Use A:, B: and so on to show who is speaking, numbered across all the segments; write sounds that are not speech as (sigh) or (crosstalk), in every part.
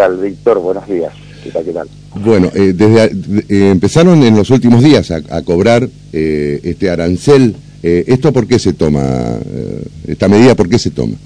A: tal, Víctor? Buenos días. ¿Qué tal? ¿Qué tal?
B: Bueno, eh, desde eh, empezaron en los últimos días a, cobrar eh, este arancel. ¿Esto por qué se toma? ¿Esta medida por qué se toma?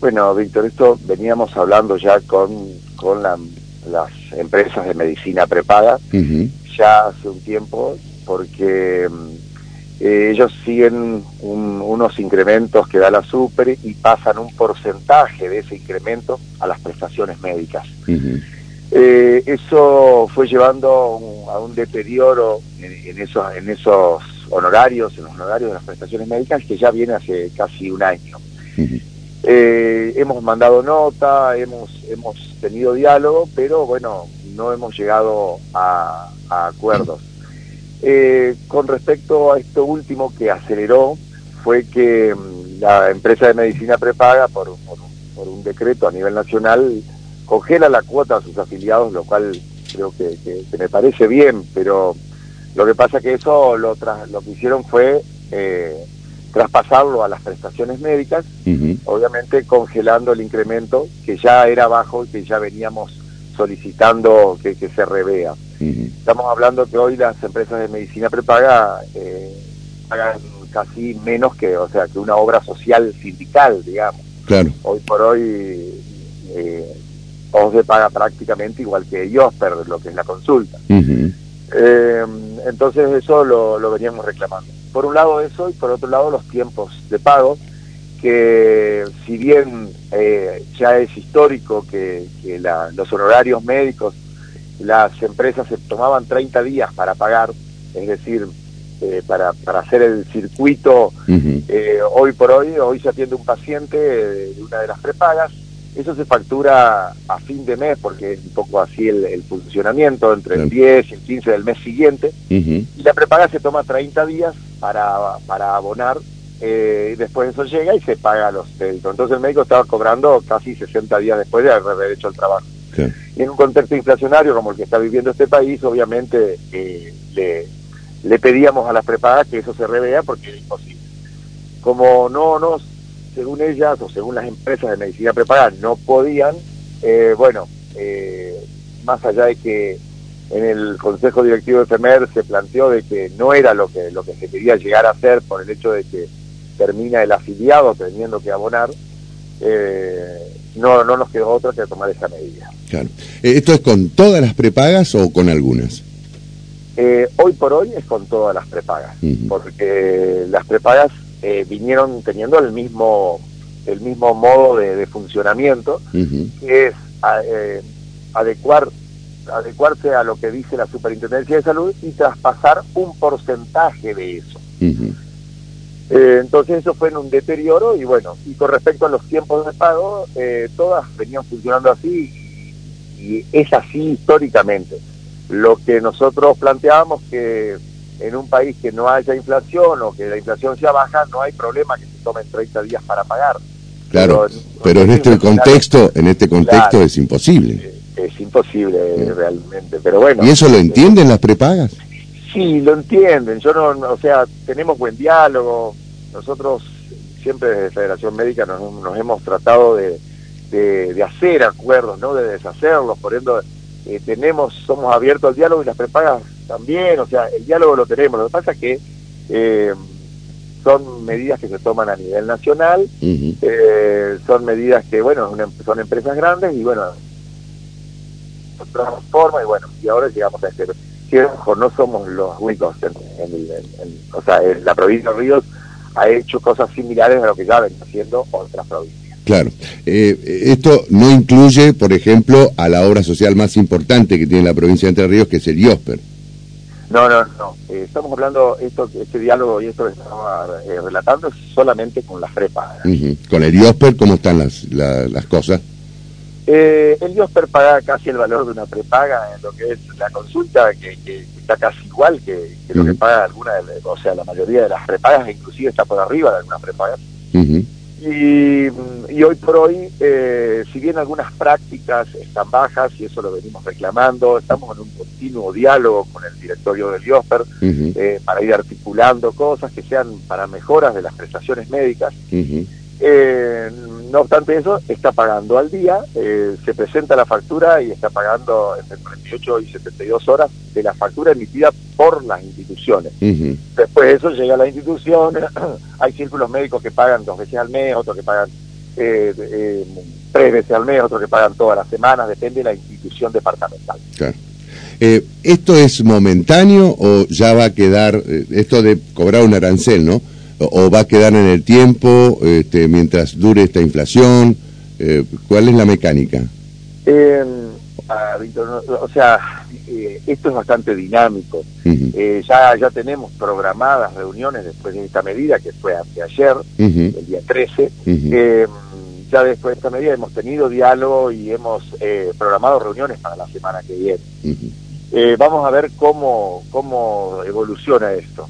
A: bueno, Víctor, esto veníamos hablando ya con, con las empresas de medicina prepaga ya hace un tiempo, porque mm, ellos siguen unos incrementos que da la super y pasan un porcentaje de ese incremento a las prestaciones médicas. Eh, eso fue llevando a un deterioro en, esos, en esos honorarios, en los honorarios de las prestaciones médicas, que ya viene hace casi un año. Eh, hemos mandado nota, hemos, hemos tenido diálogo, pero bueno, no hemos llegado a, acuerdos. Eh, con respecto a esto último que aceleró, fue que mm, la empresa de medicina prepaga, por, por un decreto a nivel nacional, congela la cuota a sus afiliados, lo cual creo que, me parece bien, pero lo que pasa que eso lo, lo que hicieron fue eh, traspasarlo a las prestaciones médicas, obviamente congelando el incremento que ya era bajo y que ya veníamos solicitando que, se revea. Estamos hablando que hoy las empresas de medicina prepaga eh, pagan casi menos que, o sea, que una obra social sindical, digamos.
B: Claro.
A: Hoy por hoy eh, OSDE paga prácticamente igual que pero lo que es la consulta. Eh, entonces eso lo, veníamos reclamando. Por un lado eso y por otro lado los tiempos de pago, que si bien eh, ya es histórico que, los honorarios médicos, las empresas se tomaban 30 días para pagar, es decir, eh, para, para hacer el circuito, hoy por hoy, hoy se atiende un paciente de una de las prepagas, eso se factura a fin de mes, porque es un poco así el, funcionamiento, entre el 10 y el 15 del mes siguiente. Y la prepaga se toma 30 días para, para abonar, eh, y después eso llega y se paga a los médicos. Entonces el médico estaba cobrando casi 60 días después de haber hecho el trabajo. Y en un contexto inflacionario como el que está viviendo este país, obviamente eh, le, pedíamos a las prepagas que eso se revea porque es imposible. Como no nos según ellas o según las empresas de medicina preparada no podían, eh, bueno, eh, más allá de que en el Consejo Directivo de FEMER se planteó de que no era lo que, lo que se quería llegar a hacer por el hecho de que termina el afiliado teniendo que abonar, eh, no, no nos quedó otra que tomar esa medida.
B: Claro. ¿Esto es con todas las prepagas o con algunas?
A: hoy por hoy es con todas las prepagas, porque las prepagas eh, vinieron teniendo el mismo el mismo modo de, funcionamiento, que es eh, adecuar adecuarse a lo que dice la Superintendencia de Salud y traspasar un porcentaje de eso. Eh, entonces eso fue en un deterioro y bueno, y con respecto a los tiempos de pago, todas venían funcionando así y, es así históricamente. Lo que nosotros planteábamos que en un país que no haya inflación o que la inflación sea baja, no hay problema que se tomen 30 días para pagar.
B: Claro, pero, en, este contexto, en este contexto es imposible.
A: Es, imposible realmente, pero bueno.
B: ¿Y eso lo entienden las prepagas?
A: Sí, lo entienden. Yo no, o sea, tenemos buen diálogo. Nosotros siempre desde Federación Médica nos, hemos tratado de, de, hacer acuerdos, no de deshacerlos. Por ende, eh, tenemos, somos abiertos al diálogo y las prepagas también, o sea, el diálogo lo tenemos, lo que pasa es que eh, son medidas que se toman a nivel nacional, eh, son medidas que, bueno, son empresas grandes y bueno, transforma y bueno, y ahora llegamos a este, que no somos los únicos, en, o sea, la provincia de Ríos ha hecho cosas similares a lo que ya ven haciendo otras provincias.
B: Claro. Eh, esto no incluye, por ejemplo, a la obra social más importante que tiene la provincia de Entre Ríos, que es el IOSPER.
A: No, no, no. Eh, estamos hablando, esto, este diálogo y esto que estaba eh, relatando es solamente con la FREPA.
B: ¿Con el IOSPER cómo están las, las cosas?
A: Eh, el IOSPER paga casi el valor de una prepaga en lo que es la consulta, que, está casi igual que, lo que paga alguna, de, o sea, la mayoría de las prepagas, inclusive está por arriba de algunas prepagas. Y, hoy por hoy, eh, si bien algunas prácticas están bajas, y eso lo venimos reclamando, estamos en un continuo diálogo con el directorio del IOSPER eh, para ir articulando cosas que sean para mejoras de las prestaciones médicas. Eh, no obstante eso, está pagando al día, eh, se presenta la factura y está pagando entre 48 y 72 horas de la factura emitida por las instituciones. Después de eso llega a la institución, (clears throat) hay círculos médicos que pagan dos veces al mes, otros que pagan eh, eh, tres veces al mes, otros que pagan todas las semanas, depende de la institución departamental.
B: ¿Esto es momentáneo o ya va a quedar, esto de cobrar un arancel, ¿no? O va a quedar en el tiempo este, mientras dure esta inflación? Eh, ¿Cuál es la mecánica?
A: Eh, o sea, eh, esto es bastante dinámico. Eh, ya, ya tenemos programadas reuniones después de esta medida, que fue ayer, el día 13. ya después de esta medida hemos tenido diálogo y hemos programado reuniones para la semana que viene. vamos a ver cómo, cómo evoluciona esto.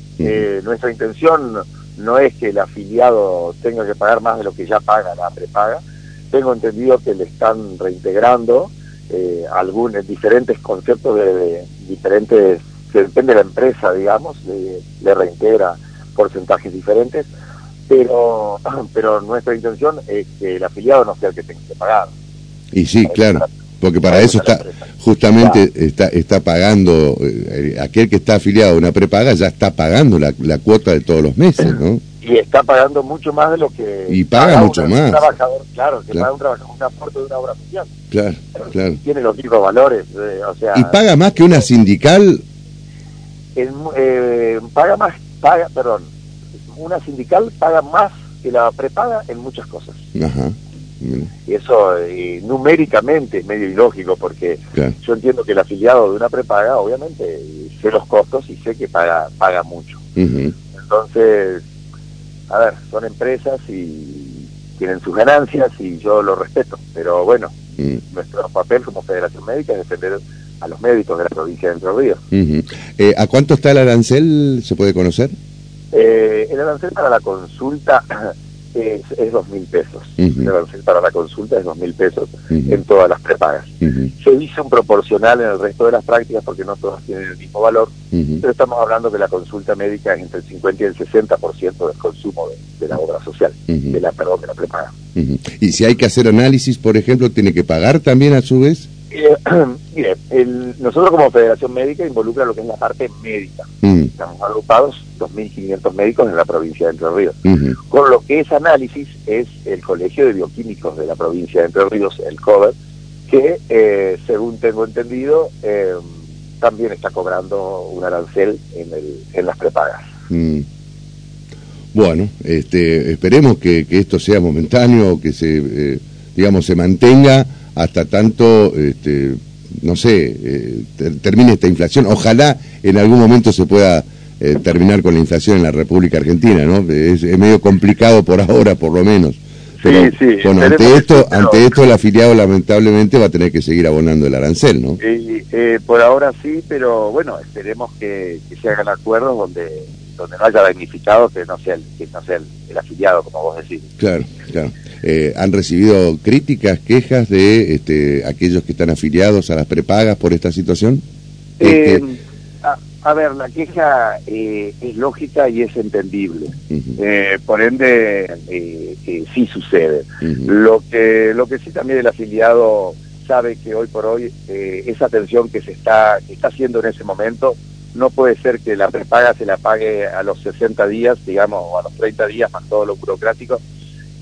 A: nuestra intención no es que el afiliado tenga que pagar más de lo que ya paga la prepaga. Tengo entendido que le están reintegrando eh, algunos diferentes conceptos de, diferentes, que depende de la empresa, digamos, le, reintegra porcentajes diferentes, pero, (clears throat) pero nuestra intención es que el afiliado no sea el que tenga que pagar.
B: Y sí, claro. Porque para eso está, justamente está, está pagando, eh, aquel que está afiliado a una prepaga ya está pagando la, cuota de todos los meses, ¿no?
A: Y está pagando mucho más de lo que...
B: Y paga, mucho más. Un
A: trabajador, claro, que paga un trabajador, un aporte de una obra social.
B: Claro, claro.
A: Tiene los mismos valores, eh, o sea...
B: ¿Y paga más que una sindical?
A: eh, paga más, paga, perdón, una sindical paga más que la prepaga en muchas cosas. Ajá. Y eso eh, numéricamente es medio ilógico porque yo entiendo que el afiliado de una prepaga, obviamente, sé los costos y sé que paga, paga mucho. Entonces, a ver, son empresas y tienen sus ganancias y yo lo respeto, pero bueno, mm. nuestro papel como Federación Médica es defender a los médicos de la provincia de Entre Ríos.
B: Eh, ¿A cuánto está el arancel? ¿Se puede conocer?
A: Eh, el arancel para la consulta (clears throat) es, es dos mil pesos. para la consulta es dos mil pesos en todas las prepagas. Se dice un proporcional en el resto de las prácticas porque no todas tienen el mismo valor, pero estamos hablando que la consulta médica es entre el 50 y el 60% del consumo de, la obra social, de la, perdón, de la prepaga.
B: Y si hay que hacer análisis, por ejemplo, ¿tiene que pagar también a su vez?
A: Eh, (clears throat) mire, nosotros como Federación Médica involucra lo que es la parte médica. Mm. Estamos agrupados 2.500 médicos en la provincia de Entre Ríos. Con lo que es análisis es el Colegio de Bioquímicos de la provincia de Entre Ríos, el COVER, que eh, según tengo entendido eh, también está cobrando un arancel en, el, en las prepagas. Mm.
B: Bueno, este, esperemos que, que, esto sea momentáneo, que se, digamos, se mantenga hasta tanto, este, no sé, eh, termine esta inflación. Ojalá en algún momento se pueda eh, terminar con la inflación en la República Argentina, ¿no? Es, medio complicado por ahora, por lo menos. Pero, sí, bueno, ante esto, ante esto el afiliado lamentablemente va a tener que seguir abonando el arancel, ¿no?
A: Eh, por ahora sí, pero bueno, esperemos que, se hagan acuerdos donde donde no haya damnificado que no sea el, que no sea el afiliado, como vos decís.
B: Claro, claro. Eh, han recibido críticas, quejas de este, aquellos que están afiliados a las prepagas por esta situación?
A: Eh, este, a, ver, la queja eh, es lógica y es entendible. por ende, sí sucede. Lo que lo que sí también el afiliado sabe que hoy por hoy esa atención que se está que está haciendo en ese momento no puede ser que la prepaga se la pague a los 60 días, digamos, o a los 30 días más todo lo burocrático,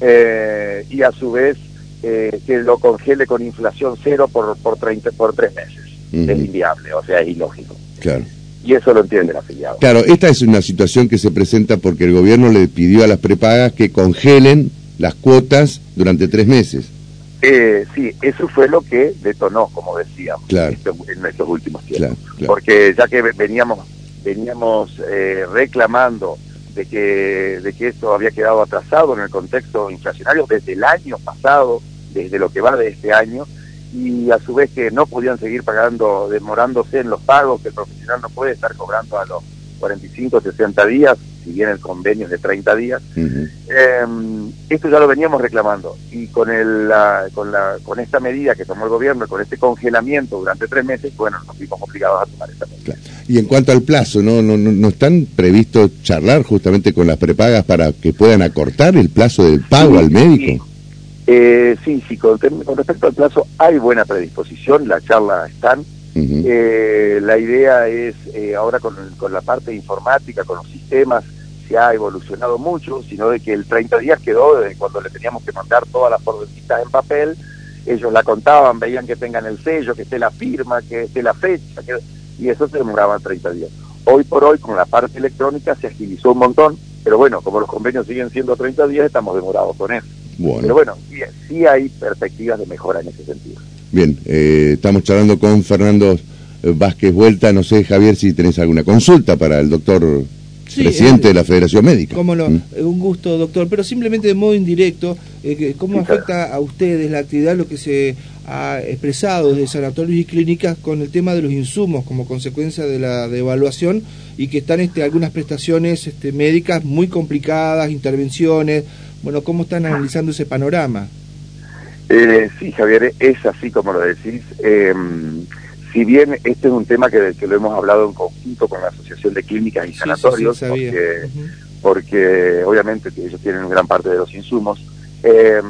A: eh, y a su vez eh, que lo congele con inflación cero por, por, 30, por tres meses. Es inviable, o sea, es ilógico.
B: Claro.
A: Y eso lo entiende el afiliado.
B: Claro, esta es una situación que se presenta porque el gobierno le pidió a las prepagas que congelen las cuotas durante tres meses.
A: Eh, sí, eso fue lo que detonó, como decíamos, claro. en, estos últimos tiempos. Porque ya que veníamos, veníamos eh, reclamando de que, de que esto había quedado atrasado en el contexto inflacionario desde el año pasado, desde lo que va de este año, y a su vez que no podían seguir pagando, demorándose en los pagos, que el profesional no puede estar cobrando a los 45, 60 días, si bien el convenio es de 30 días. Em, esto ya lo veníamos reclamando y con, el, con, la, con esta medida que tomó el gobierno, con este congelamiento durante tres meses, bueno, nos vimos obligados a tomar esta medida.
B: Y en cuanto al plazo, ¿no, no, no, están previstos charlar justamente con las prepagas para que puedan acortar el plazo del pago al médico?
A: Eh, sí, sí, con, respecto al plazo hay buena predisposición, la charla están. eh, la idea es, eh, ahora con, con, la parte informática, con los sistemas, se ha evolucionado mucho, sino de que el 30 días quedó desde cuando le teníamos que mandar todas las ordenitas en papel, ellos la contaban, veían que tengan el sello, que esté la firma, que esté la fecha, y eso se demoraba 30 días. Hoy por hoy, con la parte electrónica, se agilizó un montón, pero bueno, como los convenios siguen siendo 30 días, estamos demorados con eso. Pero bueno, sí, hay perspectivas de mejora en ese sentido.
B: Bien, eh, estamos charlando con Fernando eh, Vázquez Vuelta. No sé, Javier, si tenés alguna consulta para el doctor presidente de la Federación Médica.
C: Cómo no, ¿Mm? un gusto, doctor, pero simplemente de modo indirecto, eh, ¿cómo afecta a ustedes la actividad, lo que se ha expresado desde sanatorios y clínicas con el tema de los insumos como consecuencia de la devaluación y que están este, algunas prestaciones este, médicas muy complicadas, intervenciones? Bueno, ¿cómo están analizando ese panorama?
A: Eh, sí, Javier, es así como lo decís. Si bien este es un tema que, lo hemos hablado en conjunto con la Asociación de Clínicas y Sanatorios, porque, obviamente ellos tienen gran parte de los insumos, eh,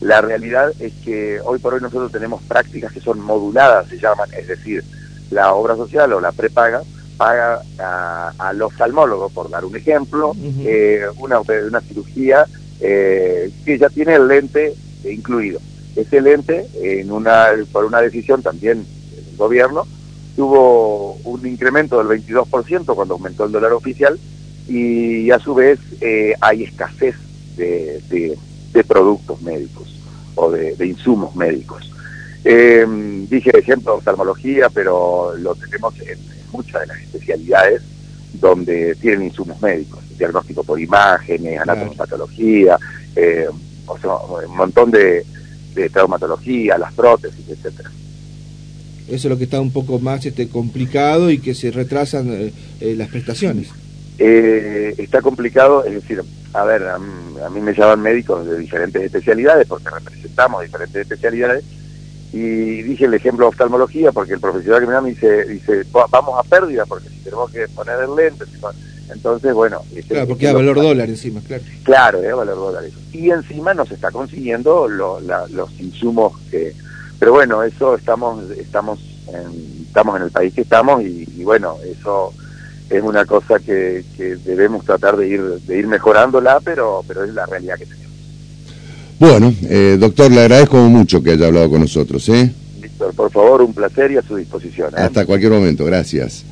A: la realidad es que hoy por hoy nosotros tenemos prácticas que son moduladas, se llaman, es decir, la obra social o la prepaga paga al oftalmólogo, por dar un ejemplo, eh, una, una cirugía eh, que ya tiene el lente incluido. Ese lente, en una, por una decisión también gobierno, tuvo un incremento del 22% cuando aumentó el dólar oficial y a su vez eh, hay escasez de, de, productos médicos o de, insumos médicos. Eh, dije ejemplo oftalmología, pero lo tenemos en, muchas de las especialidades donde tienen insumos médicos, diagnóstico por imágenes, anatomopatología, eh, o sea, un montón de, de traumatología, las prótesis, etcétera.
C: Eso es lo que está un poco más este, complicado y que se retrasan eh, eh, las prestaciones.
A: Eh, está complicado, es decir, a ver, a, mí me llaman médicos de diferentes especialidades porque representamos diferentes especialidades y dije el ejemplo de oftalmología porque el profesional que me da me dice, dice vamos a pérdida porque si tenemos que poner el lente, entonces bueno.
C: Este, claro, porque hay valor dólar encima, claro.
A: Claro, valor dólar. Y encima nos está consiguiendo los insumos que pero bueno, eso estamos estamos en, estamos en el país que estamos y, bueno, eso es una cosa que, debemos tratar de ir de ir mejorándola, pero pero es la realidad que tenemos.
B: Bueno, eh, doctor, le agradezco mucho que haya hablado con nosotros. ¿eh?
A: Víctor, por favor, un placer y a su disposición. ¿eh?
B: Hasta cualquier momento, gracias.